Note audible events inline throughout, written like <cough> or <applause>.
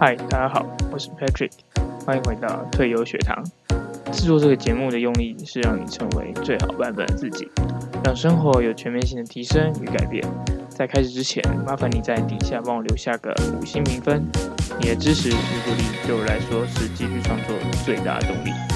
嗨，大家好，我是 Patrick，欢迎回到退休学堂。制作这个节目的用意是让你成为最好版本的自己，让生活有全面性的提升与改变。在开始之前，麻烦你在底下帮我留下个五星评分，你的支持与鼓励对我来说是继续创作最大的动力。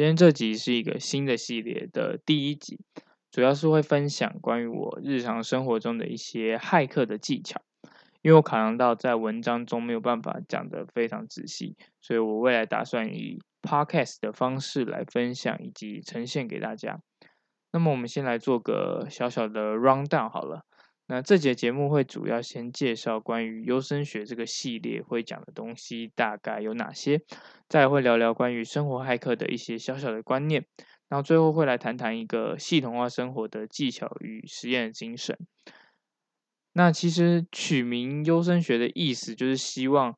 今天这集是一个新的系列的第一集，主要是会分享关于我日常生活中的一些骇客的技巧。因为我考量到在文章中没有办法讲得非常仔细，所以我未来打算以 podcast 的方式来分享以及呈现给大家。那么我们先来做个小小的 rundown 好了。那这节节目会主要先介绍关于优生学这个系列会讲的东西大概有哪些，再会聊聊关于生活骇客的一些小小的观念，然后最后会来谈谈一个系统化生活的技巧与实验精神。那其实取名优生学的意思就是希望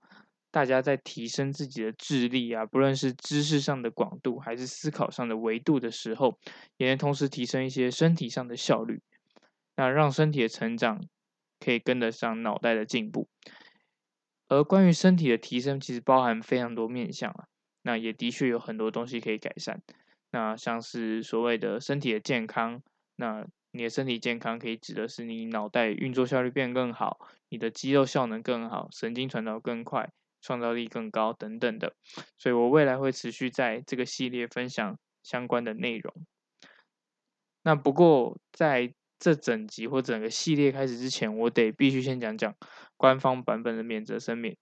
大家在提升自己的智力啊，不论是知识上的广度还是思考上的维度的时候，也能同时提升一些身体上的效率。那让身体的成长可以跟得上脑袋的进步，而关于身体的提升，其实包含非常多面向啊。那也的确有很多东西可以改善。那像是所谓的身体的健康，那你的身体健康可以指的是你脑袋运作效率变更好，你的肌肉效能更好，神经传导更快，创造力更高等等的。所以我未来会持续在这个系列分享相关的内容。那不过在这整集或整个系列开始之前，我得必须先讲讲官方版本的免责声明。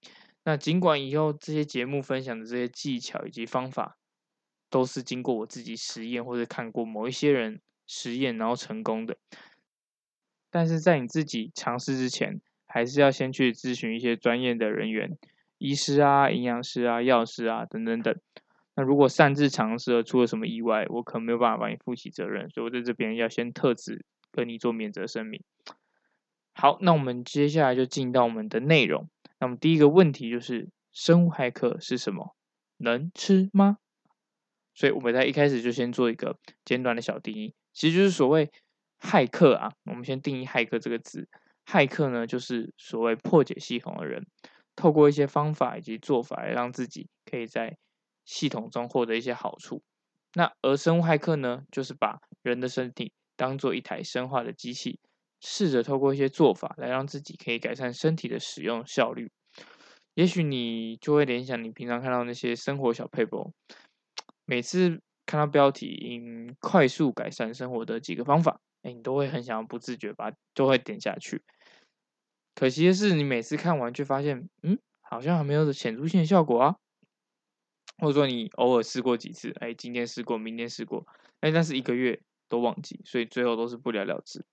那尽管以后这些节目分享的这些技巧以及方法，都是经过我自己实验或者看过某一些人实验然后成功的，但是在你自己尝试之前，还是要先去咨询一些专业的人员，医师啊、营养师啊、药师啊等等等。那如果擅自尝试而出了什么意外，我可能没有办法帮你负起责任，所以我在这边要先特指。跟你做免责声明。好，那我们接下来就进到我们的内容。那么第一个问题就是：生物骇客是什么？能吃吗？所以我们在一开始就先做一个简短的小定义，其实就是所谓骇客啊。我们先定义骇客这个字，骇客呢就是所谓破解系统的人，透过一些方法以及做法来让自己可以在系统中获得一些好处。那而生物骇客呢，就是把人的身体当做一台生化的机器，试着透过一些做法来让自己可以改善身体的使用效率。也许你就会联想你平常看到那些生活小配博，每次看到标题“嗯，快速改善生活的几个方法”，哎，你都会很想要不自觉把都会点下去。可惜的是，你每次看完却发现，嗯，好像还没有显著性的效果啊。或者说你偶尔试过几次，哎，今天试过，明天试过，哎，但是一个月。都忘记，所以最后都是不了了之。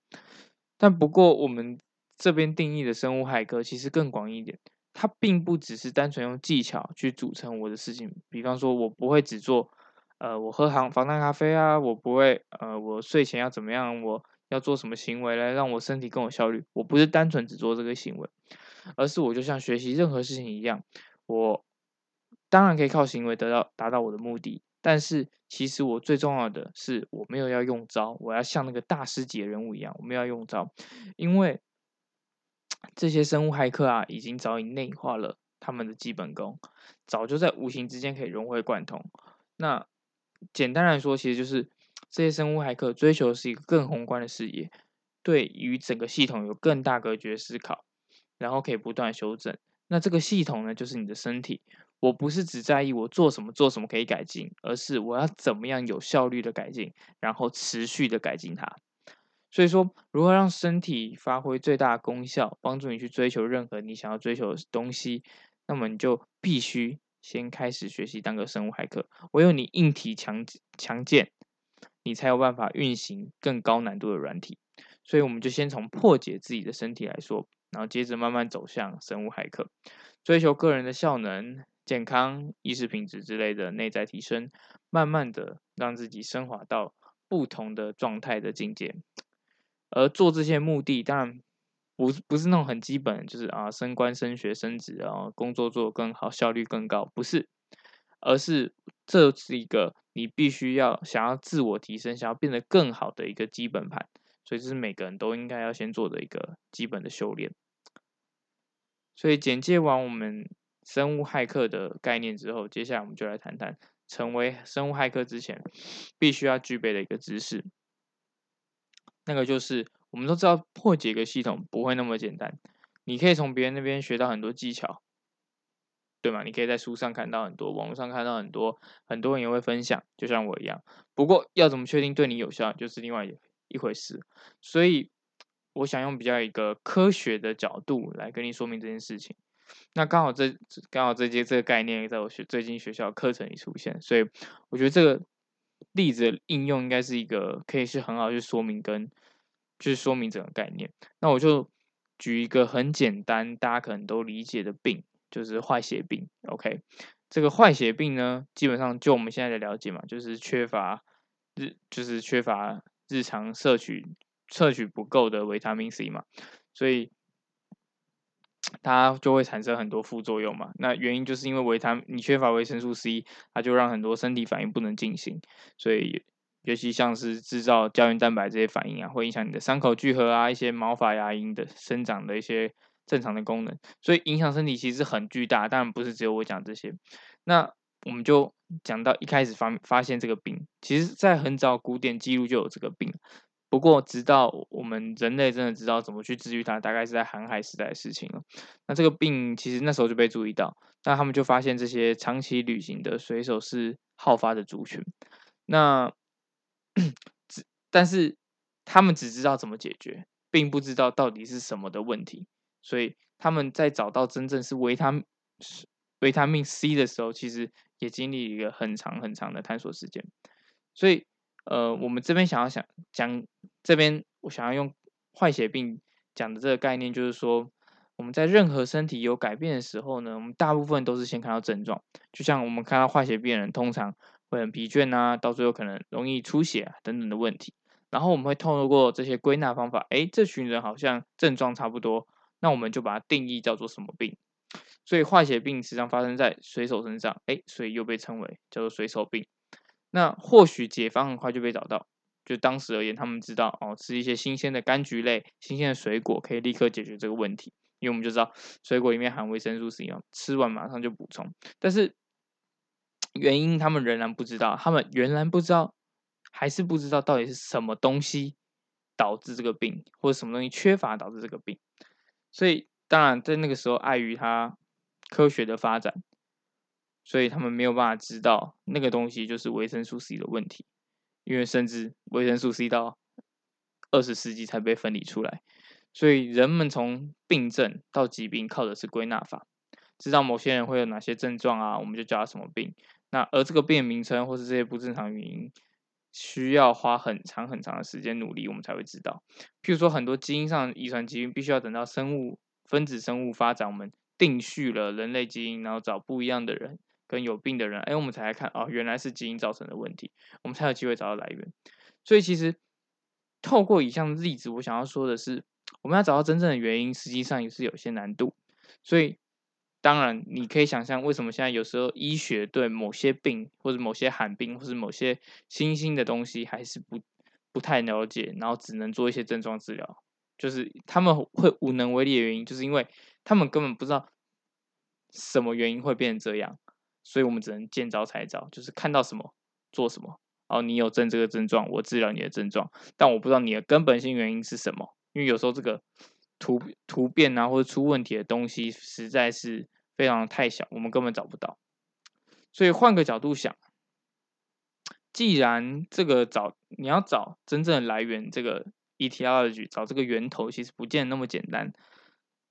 但不过，我们这边定义的生物骇客其实更广一点，它并不只是单纯用技巧去组成我的事情。比方说，我不会只做，呃，我喝防防弹咖啡啊，我不会，呃，我睡前要怎么样，我要做什么行为来让我身体更有效率。我不是单纯只做这个行为，而是我就像学习任何事情一样，我当然可以靠行为得到达到我的目的。但是，其实我最重要的是，我没有要用招，我要像那个大师级的人物一样，我们要用招，因为 <tsk> 这些生物骇客啊，已经早已内化了他们的基本功，早就在无形之间可以融会贯通。那简单来说，其实就是 <tsk> 这些生物骇客追求的是一个更宏观的视野，对于整个系统有更大格局的思考，然后可以不断修正。那这个系统呢，就是你的身体。我不是只在意我做什么做什么可以改进，而是我要怎么样有效率的改进，然后持续的改进它。所以说，如何让身体发挥最大功效，帮助你去追求任何你想要追求的东西，那么你就必须先开始学习当个生物骇客。唯有你硬体强强健，你才有办法运行更高难度的软体。所以我们就先从破解自己的身体来说，然后接着慢慢走向生物骇客，追求个人的效能。健康、意识品质之类的内在提升，慢慢的让自己升华到不同的状态的境界。而做这些目的，当然不不是那种很基本，就是啊升官、升学、升职，啊工作做更好、效率更高，不是。而是这是一个你必须要想要自我提升、想要变得更好的一个基本盘。所以这是每个人都应该要先做的一个基本的修炼。所以简介完我们生物骇客的概念之后，接下来我们就来谈谈成为生物骇客之前必须要具备的一个知识。那个就是我们都知道破解一个系统不会那么简单，你可以从别人那边学到很多技巧，对吗？你可以在书上看到很多，网络上看到很多，很多人也会分享，就像我一样。不过要怎么确定对你有效，就是另外一一回事，所以我想用比较一个科学的角度来跟你说明这件事情。那刚好这刚好这节这个概念在我学最近学校课程里出现，所以我觉得这个例子的应用应该是一个可以是很好去说明跟就是说明整个概念。那我就举一个很简单大家可能都理解的病，就是坏血病。OK，这个坏血病呢，基本上就我们现在的了解嘛，就是缺乏日就是缺乏。日常摄取摄取不够的维他命 C 嘛，所以它就会产生很多副作用嘛。那原因就是因为维他你缺乏维生素 C，它就让很多身体反应不能进行，所以尤其像是制造胶原蛋白这些反应啊，会影响你的伤口聚合啊，一些毛发牙龈的生长的一些正常的功能，所以影响身体其实很巨大。当然不是只有我讲这些，那。我们就讲到一开始发发现这个病，其实在很早古典记录就有这个病，不过直到我们人类真的知道怎么去治愈它，大概是在航海时代的事情了。那这个病其实那时候就被注意到，那他们就发现这些长期旅行的水手是好发的族群。那 <clears throat> 只但是他们只知道怎么解决，并不知道到底是什么的问题，所以他们在找到真正是维他维他命 C 的时候，其实。也经历一个很长很长的探索时间，所以，呃，我们这边想要想讲这边我想要用坏血病讲的这个概念，就是说我们在任何身体有改变的时候呢，我们大部分都是先看到症状，就像我们看到坏血病人通常会很疲倦啊，到最后可能容易出血啊等等的问题，然后我们会透过这些归纳方法，哎，这群人好像症状差不多，那我们就把它定义叫做什么病。所以坏血病实际上发生在水手身上，哎，所以又被称为叫做水手病。那或许解方很快就被找到，就当时而言，他们知道哦，吃一些新鲜的柑橘类、新鲜的水果可以立刻解决这个问题，因为我们就知道水果里面含维生素 C 嘛，吃完马上就补充。但是原因他们仍然不知道，他们仍然不知道，还是不知道到底是什么东西导致这个病，或者什么东西缺乏导致这个病。所以当然在那个时候，碍于他。科学的发展，所以他们没有办法知道那个东西就是维生素 C 的问题，因为甚至维生素 C 到二十世纪才被分离出来，所以人们从病症到疾病靠的是归纳法，知道某些人会有哪些症状啊，我们就叫他什么病。那而这个病名称或是这些不正常原因，需要花很长很长的时间努力，我们才会知道。譬如说，很多基因上遗传疾病，必须要等到生物分子生物发展，我们。定序了人类基因，然后找不一样的人跟有病的人，哎，我们才来看哦，原来是基因造成的问题，我们才有机会找到来源。所以其实透过以上例子，我想要说的是，我们要找到真正的原因，实际上也是有些难度。所以当然你可以想象，为什么现在有时候医学对某些病或者某些罕病或者某些新兴的东西还是不不太了解，然后只能做一些症状治疗，就是他们会无能为力的原因，就是因为。他们根本不知道什么原因会变成这样，所以我们只能见招拆招，就是看到什么做什么。哦，你有症这个症状，我治疗你的症状，但我不知道你的根本性原因是什么，因为有时候这个突突变啊或者出问题的东西实在是非常的太小，我们根本找不到。所以换个角度想，既然这个找你要找真正的来源，这个 etiology 找这个源头，其实不见那么简单。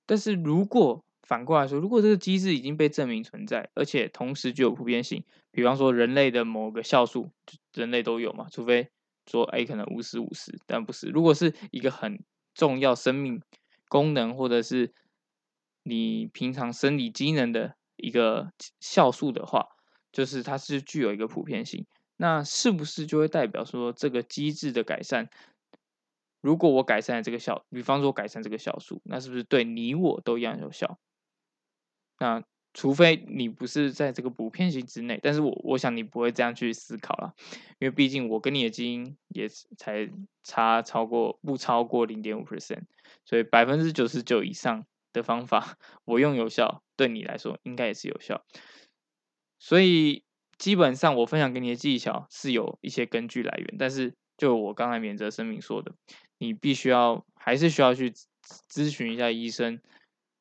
但是如果反过来说，如果这个机制已经被证明存在，而且同时具有普遍性，比方说人类的某个酵素，人类都有嘛，除非说哎可能五十五十，但不是。如果是一个很重要生命功能，或者是你平常生理机能的一个酵素的话，就是它是具有一个普遍性，那是不是就会代表说这个机制的改善？如果我改善这个酵，比方说改善这个酵素，那是不是对你我都一样有效？那除非你不是在这个普遍性之内，但是我我想你不会这样去思考了，因为毕竟我跟你的基因也才差超过不超过零点五 percent，所以百分之九十九以上的方法我用有效，对你来说应该也是有效，所以基本上我分享给你的技巧是有一些根据来源，但是就我刚才免责声明说的，你必须要还是需要去咨询一下医生。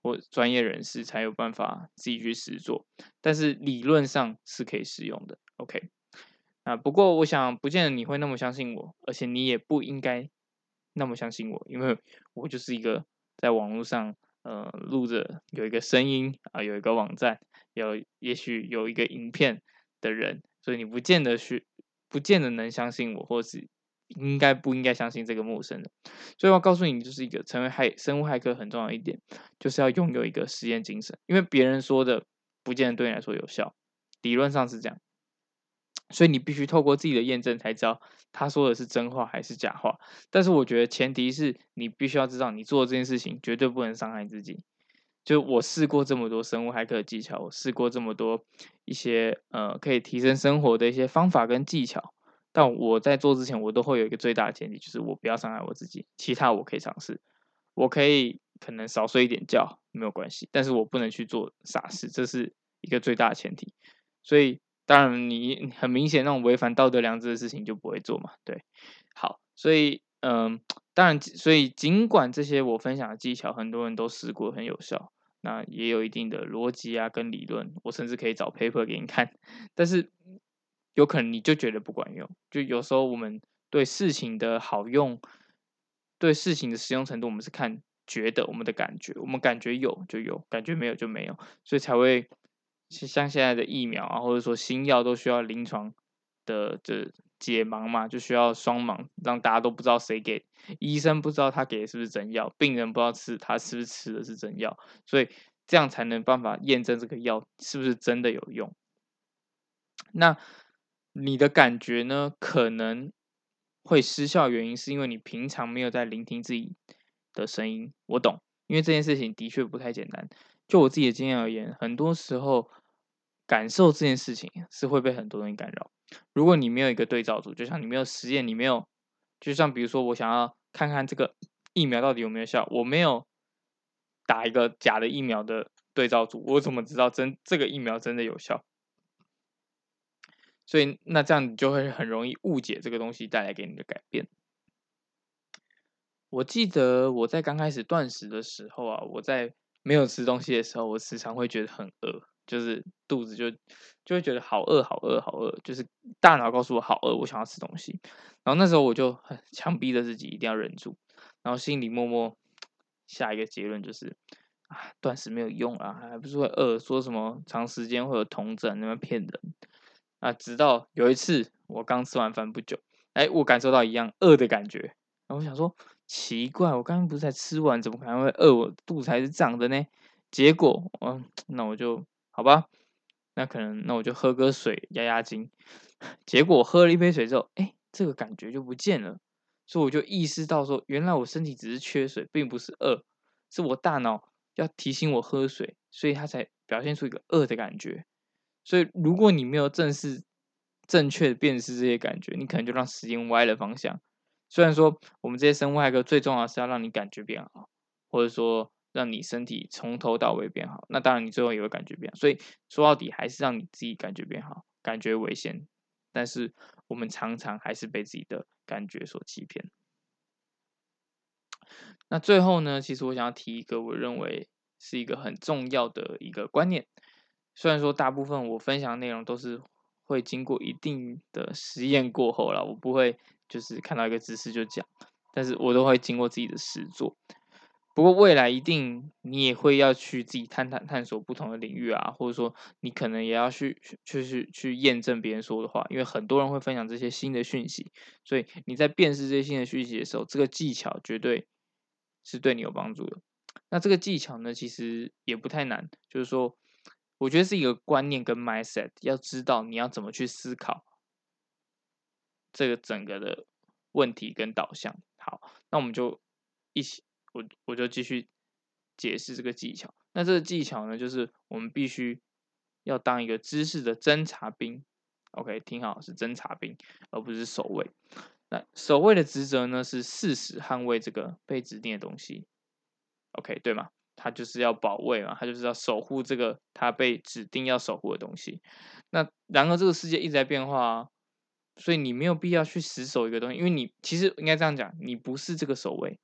或专业人士才有办法自己去实做，但是理论上是可以使用的。OK，啊，不过我想不见得你会那么相信我，而且你也不应该那么相信我，因为 <laughs> 我就是一个在网络上呃录着有一个声音啊，有一个网站，有也许有一个影片的人，所以你不见得是不见得能相信我，或是。应该不应该相信这个陌生人？所以我告诉你，就是一个成为害生物骇客很重要一点，就是要拥有一个实验精神。因为别人说的不见得对你来说有效，理论上是这样。所以你必须透过自己的验证才知道他说的是真话还是假话。但是我觉得前提是你必须要知道，你做这件事情绝对不能伤害自己。就我试过这么多生物骇客技巧，我试过这么多一些呃可以提升生活的一些方法跟技巧。但我在做之前，我都会有一个最大的前提，就是我不要伤害我自己。其他我可以尝试，我可以可能少睡一点觉没有关系，但是我不能去做傻事，这是一个最大的前提。所以当然你很明显那种违反道德良知的事情就不会做嘛。对，好，所以嗯，当然，所以尽管这些我分享的技巧很多人都试过很有效，那也有一定的逻辑啊跟理论，我甚至可以找 paper 给你看，<laughs> 但是。有可能你就觉得不管用，就有时候我们对事情的好用，对事情的使用程度，我们是看觉得我们的感觉，我们感觉有就有，感觉没有就没有，所以才会像现在的疫苗啊，或者说新药都需要临床的这解盲嘛，就需要双盲，让大家都不知道谁给，医生不知道他给的是不是真药，病人不知道吃他是不是吃的是真药，所以这样才能办法验证这个药是不是真的有用。那。你的感觉呢？可能会失效，原因是因为你平常没有在聆听自己的声音。我懂，因为这件事情的确不太简单。就我自己的经验而言，很多时候感受这件事情是会被很多人干扰。如果你没有一个对照组，就像你没有实验，你没有，就像比如说我想要看看这个疫苗到底有没有效，我没有打一个假的疫苗的对照组，我怎么知道真这个疫苗真的有效？所以，那这样你就会很容易误解这个东西带来给你的改变。我记得我在刚开始断食的时候啊，我在没有吃东西的时候，我时常会觉得很饿，就是肚子就就会觉得好饿、好饿、好饿，就是大脑告诉我好饿，我想要吃东西。然后那时候我就很强逼着自己一定要忍住，然后心里默默下一个结论就是：啊，断食没有用啊，还不是会饿？说什么长时间会有酮症，那么骗人。啊，直到有一次我刚吃完饭不久，哎，我感受到一样饿的感觉。然后我想说，奇怪，我刚刚不是才吃完，怎么可能会饿？我肚子还是胀的呢。结果，嗯，那我就好吧，那可能那我就喝个水压压惊。结果喝了一杯水之后，哎，这个感觉就不见了。所以我就意识到说，原来我身体只是缺水，并不是饿，是我大脑要提醒我喝水，所以它才表现出一个饿的感觉。所以，如果你没有正视、正确辨识这些感觉，你可能就让时间歪了方向。虽然说，我们这些生物骇客最重要是要让你感觉变好，或者说让你身体从头到尾变好。那当然，你最后也会感觉变好。所以说到底，还是让你自己感觉变好，感觉为先。但是我们常常还是被自己的感觉所欺骗。那最后呢，其实我想要提一个我认为是一个很重要的一个观念。虽然说大部分我分享的内容都是会经过一定的实验过后了，我不会就是看到一个知识就讲，但是我都会经过自己的实做。不过未来一定你也会要去自己探探探索不同的领域啊，或者说你可能也要去去去去验证别人说的话，因为很多人会分享这些新的讯息，所以你在辨识这些新的讯息的时候，这个技巧绝对是对你有帮助的。那这个技巧呢，其实也不太难，就是说。我觉得是一个观念跟 mindset，要知道你要怎么去思考这个整个的问题跟导向。好，那我们就一起，我我就继续解释这个技巧。那这个技巧呢，就是我们必须要当一个知识的侦察兵。OK，听好，是侦察兵，而不是守卫。那守卫的职责呢，是誓死捍卫这个被指定的东西。OK，对吗？他就是要保卫嘛，他就是要守护这个他被指定要守护的东西。那然而这个世界一直在变化啊，所以你没有必要去死守一个东西，因为你其实应该这样讲，你不是这个守卫，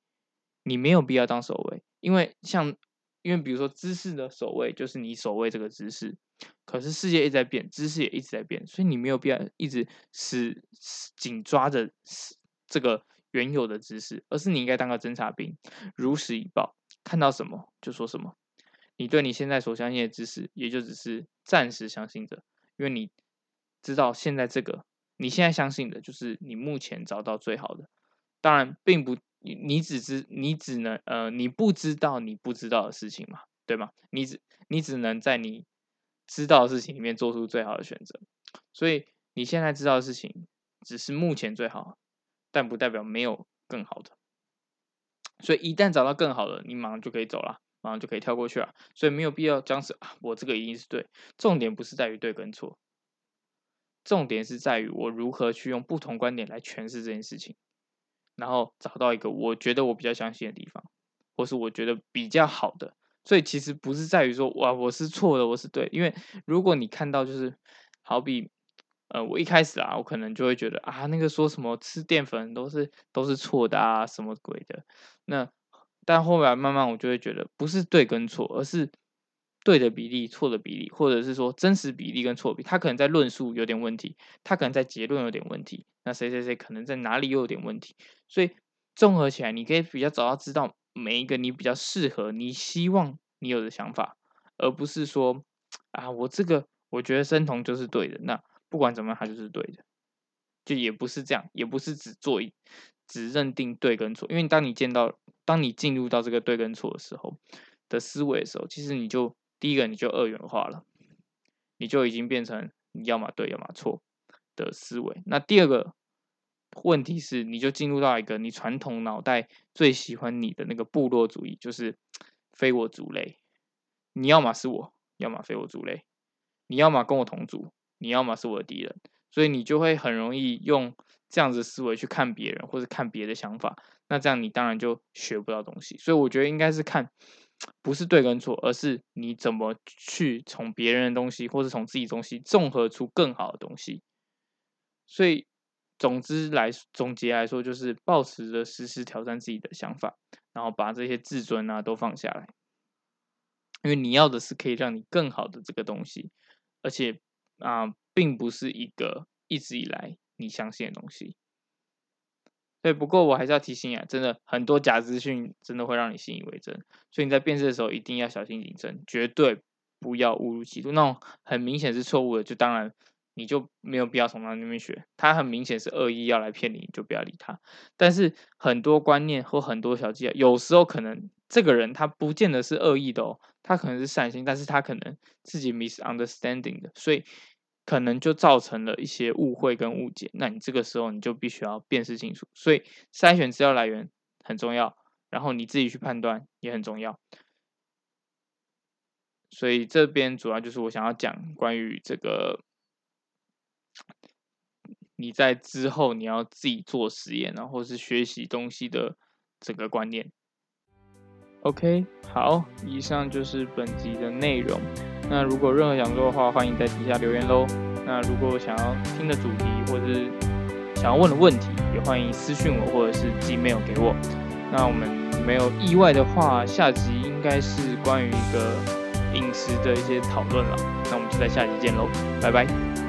你没有必要当守卫，因为像因为比如说知识的守卫就是你守卫这个知识，可是世界一直在变，知识也一直在变，所以你没有必要一直死紧抓着死这个原有的知识，而是你应该当个侦察兵，如实以报。看到什么就说什么，你对你现在所相信的知识，也就只是暂时相信着，因为你知道现在这个你现在相信的就是你目前找到最好的。当然，并不你你只知你只能呃你不知道你不知道的事情嘛，对吗？你只你只能在你知道的事情里面做出最好的选择。所以你现在知道的事情只是目前最好，但不代表没有更好的。所以一旦找到更好的，你马上就可以走了，马上就可以跳过去了。所以没有必要僵持啊，我这个一定是对。重点不是在于对跟错，重点是在于我如何去用不同观点来诠释这件事情，然后找到一个我觉得我比较相信的地方，或是我觉得比较好的。所以其实不是在于说哇我是错的，我是对。因为如果你看到就是好比。呃，我一开始啊，我可能就会觉得啊，那个说什么吃淀粉都是都是错的啊，什么鬼的。那但后来慢慢我就会觉得，不是对跟错，而是对的比例、错的比例，或者是说真实比例跟错比。他可能在论述有点问题，他可能在结论有点问题。那谁谁谁可能在哪里又有点问题？所以综合起来，你可以比较早要知道每一个你比较适合、你希望你有的想法，而不是说啊，我这个我觉得生酮就是对的。那不管怎么样，他就是对的，就也不是这样，也不是只做一只认定对跟错。因为当你见到，当你进入到这个对跟错的时候的思维的时候，其实你就第一个你就二元化了，你就已经变成你要么对，要么错的思维。那第二个问题是，你就进入到一个你传统脑袋最喜欢你的那个部落主义，就是非我族类。你要么是我，要么非我族类，你要么跟我同族。你要么是我的敌人，所以你就会很容易用这样子思维去看别人或者看别的想法，那这样你当然就学不到东西。所以我觉得应该是看不是对跟错，而是你怎么去从别人的东西或者从自己东西综合出更好的东西。所以总之来总结来说，就是保持着时时挑战自己的想法，然后把这些自尊啊都放下来，因为你要的是可以让你更好的这个东西，而且。啊，并不是一个一直以来你相信的东西。对，不过我还是要提醒啊，真的很多假资讯真的会让你信以为真，所以你在辨识的时候一定要小心谨慎，绝对不要误入歧途。那种很明显是错误的，就当然你就没有必要从他那边学。他很明显是恶意要来骗你，你就不要理他。但是很多观念或很多小技巧，有时候可能这个人他不见得是恶意的哦，他可能是善心，但是他可能自己 misunderstanding 的，所以。可能就造成了一些误会跟误解，那你这个时候你就必须要辨识清楚，所以筛选资料来源很重要，然后你自己去判断也很重要。所以这边主要就是我想要讲关于这个，你在之后你要自己做实验，然后是学习东西的整个观念。OK，好，以上就是本集的内容。那如果任何想说的话，欢迎在底下留言喽。那如果想要听的主题，或者是想要问的问题，也欢迎私信我，或者是寄 mail 给我。那我们没有意外的话，下集应该是关于一个饮食的一些讨论了。那我们就在下集见喽，拜拜。